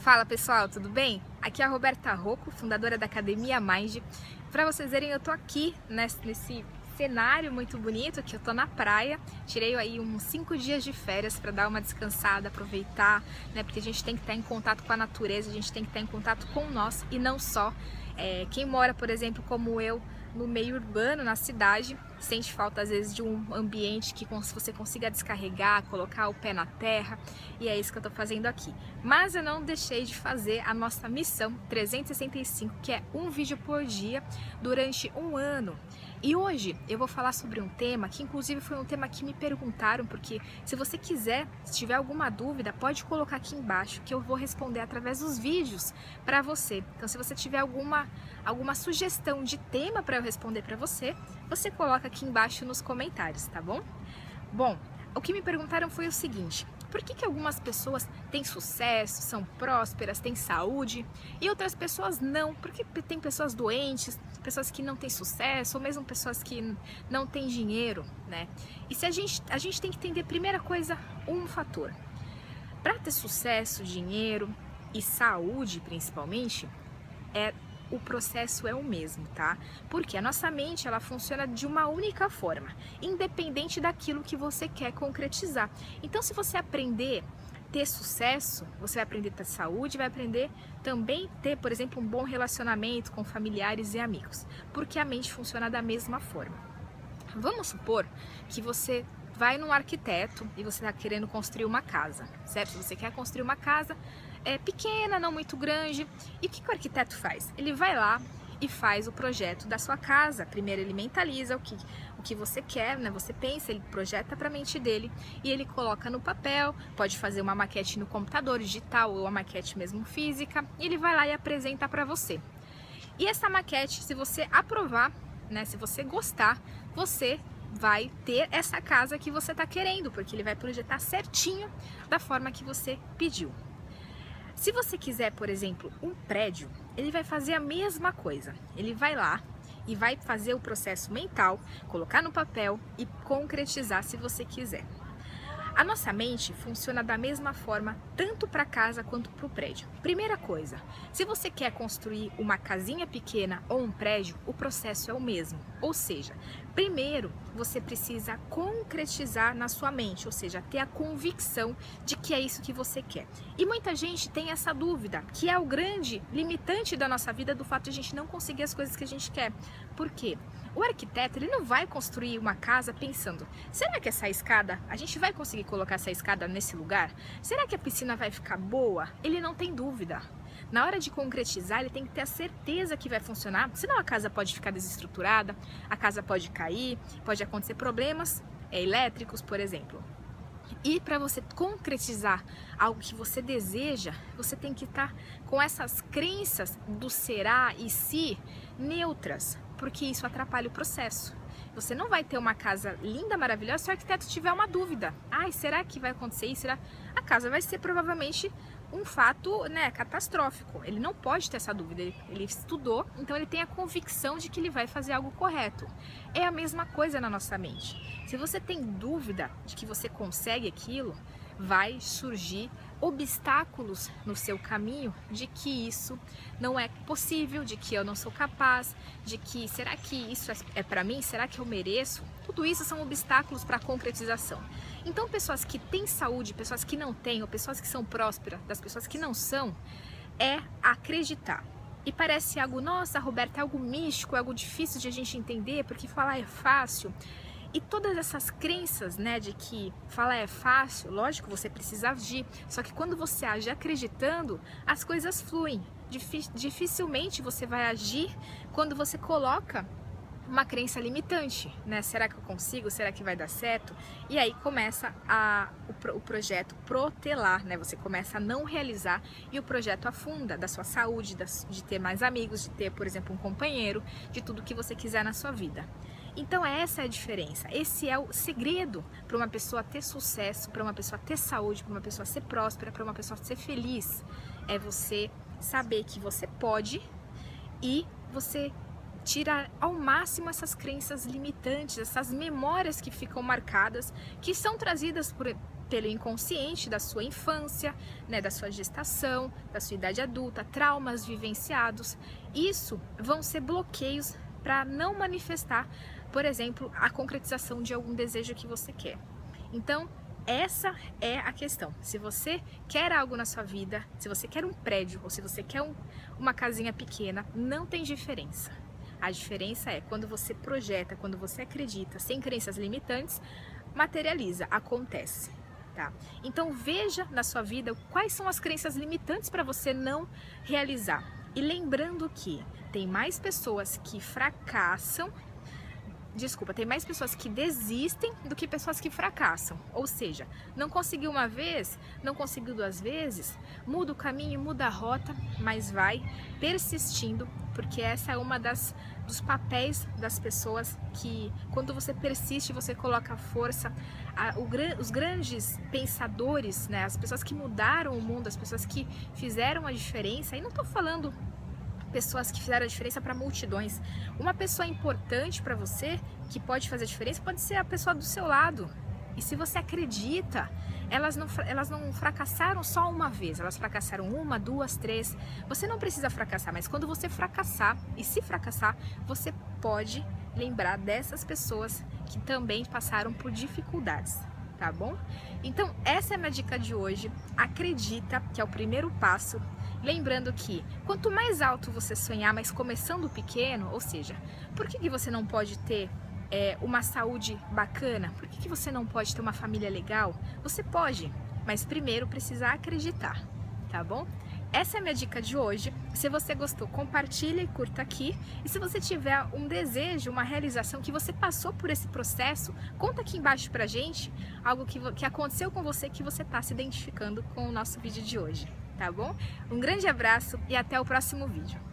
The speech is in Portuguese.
Fala pessoal, tudo bem? Aqui é a Roberta Rocco, fundadora da Academia Mind. Para vocês verem, eu tô aqui nesse, nesse, cenário muito bonito, que eu tô na praia. Tirei aí uns cinco dias de férias para dar uma descansada, aproveitar, né? Porque a gente tem que estar em contato com a natureza, a gente tem que estar em contato com nós e não só. É, quem mora, por exemplo, como eu, no meio urbano, na cidade, sente falta às vezes de um ambiente que você consiga descarregar, colocar o pé na terra, e é isso que eu tô fazendo aqui. Mas eu não deixei de fazer a nossa missão 365, que é um vídeo por dia durante um ano. E hoje eu vou falar sobre um tema que inclusive foi um tema que me perguntaram, porque se você quiser, se tiver alguma dúvida, pode colocar aqui embaixo que eu vou responder através dos vídeos para você. Então se você tiver alguma alguma sugestão de tema para eu responder para você, você coloca aqui embaixo nos comentários, tá bom? Bom, o que me perguntaram foi o seguinte: por que, que algumas pessoas têm sucesso, são prósperas, têm saúde e outras pessoas não? Porque tem pessoas doentes, pessoas que não têm sucesso, ou mesmo pessoas que não têm dinheiro, né? E se a gente, a gente tem que entender, primeira coisa, um fator. Para ter sucesso, dinheiro e saúde, principalmente, é o processo é o mesmo, tá? Porque a nossa mente ela funciona de uma única forma, independente daquilo que você quer concretizar. Então, se você aprender ter sucesso, você vai aprender ter saúde, vai aprender também ter, por exemplo, um bom relacionamento com familiares e amigos, porque a mente funciona da mesma forma. Vamos supor que você vai num arquiteto e você está querendo construir uma casa, certo? Você quer construir uma casa é, pequena, não muito grande. E o que, que o arquiteto faz? Ele vai lá e faz o projeto da sua casa. Primeiro ele mentaliza o que, o que você quer, né? Você pensa, ele projeta para a mente dele e ele coloca no papel, pode fazer uma maquete no computador digital ou uma maquete mesmo física, e ele vai lá e apresenta para você. E essa maquete, se você aprovar, né, se você gostar, você vai ter essa casa que você está querendo, porque ele vai projetar certinho da forma que você pediu. Se você quiser, por exemplo, um prédio, ele vai fazer a mesma coisa. Ele vai lá e vai fazer o processo mental, colocar no papel e concretizar se você quiser. A nossa mente funciona da mesma forma tanto para casa quanto para o prédio. Primeira coisa, se você quer construir uma casinha pequena ou um prédio, o processo é o mesmo. Ou seja, primeiro você precisa concretizar na sua mente, ou seja, ter a convicção de que é isso que você quer. E muita gente tem essa dúvida, que é o grande limitante da nossa vida do fato de a gente não conseguir as coisas que a gente quer. Por quê? O arquiteto ele não vai construir uma casa pensando: será que essa escada, a gente vai conseguir colocar essa escada nesse lugar? Será que a piscina vai ficar boa? Ele não tem dúvida. Na hora de concretizar, ele tem que ter a certeza que vai funcionar, senão a casa pode ficar desestruturada, a casa pode cair, pode acontecer problemas é, elétricos, por exemplo. E para você concretizar algo que você deseja, você tem que estar tá com essas crenças do será e se neutras, porque isso atrapalha o processo. Você não vai ter uma casa linda, maravilhosa, se o arquiteto tiver uma dúvida. Ai, será que vai acontecer isso? Será? A casa vai ser provavelmente um fato né, catastrófico. Ele não pode ter essa dúvida. Ele, ele, estudou, então ele tem a convicção de que ele vai fazer algo correto. É a mesma coisa na nossa mente. Se você tem dúvida de que você consegue aquilo, vai surgir obstáculos no seu caminho de que isso não é possível, de que eu não sou capaz, de que será que isso é, é para mim? Será que eu mereço? Tudo isso são obstáculos para a concretização. Então, pessoas que têm saúde, pessoas que não têm, ou pessoas que são prósperas, das pessoas que não são, é acreditar. E parece algo, nossa, Roberta, é algo místico, é algo difícil de a gente entender, porque falar é fácil. E todas essas crenças, né, de que falar é fácil, lógico, você precisa agir. Só que quando você age acreditando, as coisas fluem. Dificilmente você vai agir quando você coloca uma crença limitante, né? Será que eu consigo? Será que vai dar certo? E aí começa a, o, o, projeto protelar, né? Você começa a não realizar e o projeto afunda da sua saúde, das, de ter mais amigos, de ter, por exemplo, um companheiro, de tudo que você quiser na sua vida. Então essa é a diferença. Esse é o segredo para uma pessoa ter sucesso, para uma pessoa ter saúde, para uma pessoa ser próspera, para uma pessoa ser feliz. É você saber que você pode e você tirar ao máximo essas crenças limitantes, essas memórias que ficam marcadas, que são trazidas por pelo inconsciente da sua infância, né, da sua gestação, da sua idade adulta, traumas vivenciados. Isso vão ser bloqueios para não manifestar, por exemplo, a concretização de algum desejo que você quer. Então, essa é a questão. Se você quer algo na sua vida, se você quer um prédio ou se você quer um, uma casinha pequena, não tem diferença. A diferença é quando você projeta, quando você acredita, sem crenças limitantes, materializa, acontece. Tá? Então veja na sua vida quais são as crenças limitantes para você não realizar. E lembrando que tem mais pessoas que fracassam desculpa, tem mais pessoas que desistem do que pessoas que fracassam. Ou seja, não conseguiu uma vez, não conseguiu duas vezes, muda o caminho, muda a rota, mas vai persistindo, porque essa é uma das dos papéis das pessoas que quando você persiste, você coloca força, a, o, os grandes pensadores, né, as pessoas que mudaram o mundo, as pessoas que fizeram a diferença, e não estou falando pessoas que fizeram a diferença para multidões. Uma pessoa importante para você, que pode fazer a diferença, pode ser a pessoa do seu lado. E se você acredita, elas não, elas não fracassaram só uma vez, elas fracassaram uma, duas, três. Você não precisa fracassar, mas quando você fracassar, e se fracassar, você pode lembrar dessas pessoas que também passaram por dificuldades tá bom? Então, essa é a minha dica de hoje. Acredita que é o primeiro passo. Lembrando que quanto mais alto você sonhar, mas começando pequeno, ou seja, por que, que você não pode ter é, uma saúde bacana? Por que, que você não pode ter uma família legal? Você pode, mas primeiro precisa acreditar, tá bom? Essa é a minha dica de hoje. Se você gostou, compartilhe e curta aqui. E se você tiver um desejo, uma realização que você passou por esse processo, conta aqui embaixo pra gente algo que, que aconteceu com você que você está se identificando com o nosso vídeo de hoje, tá bom? Um grande abraço e até o próximo vídeo.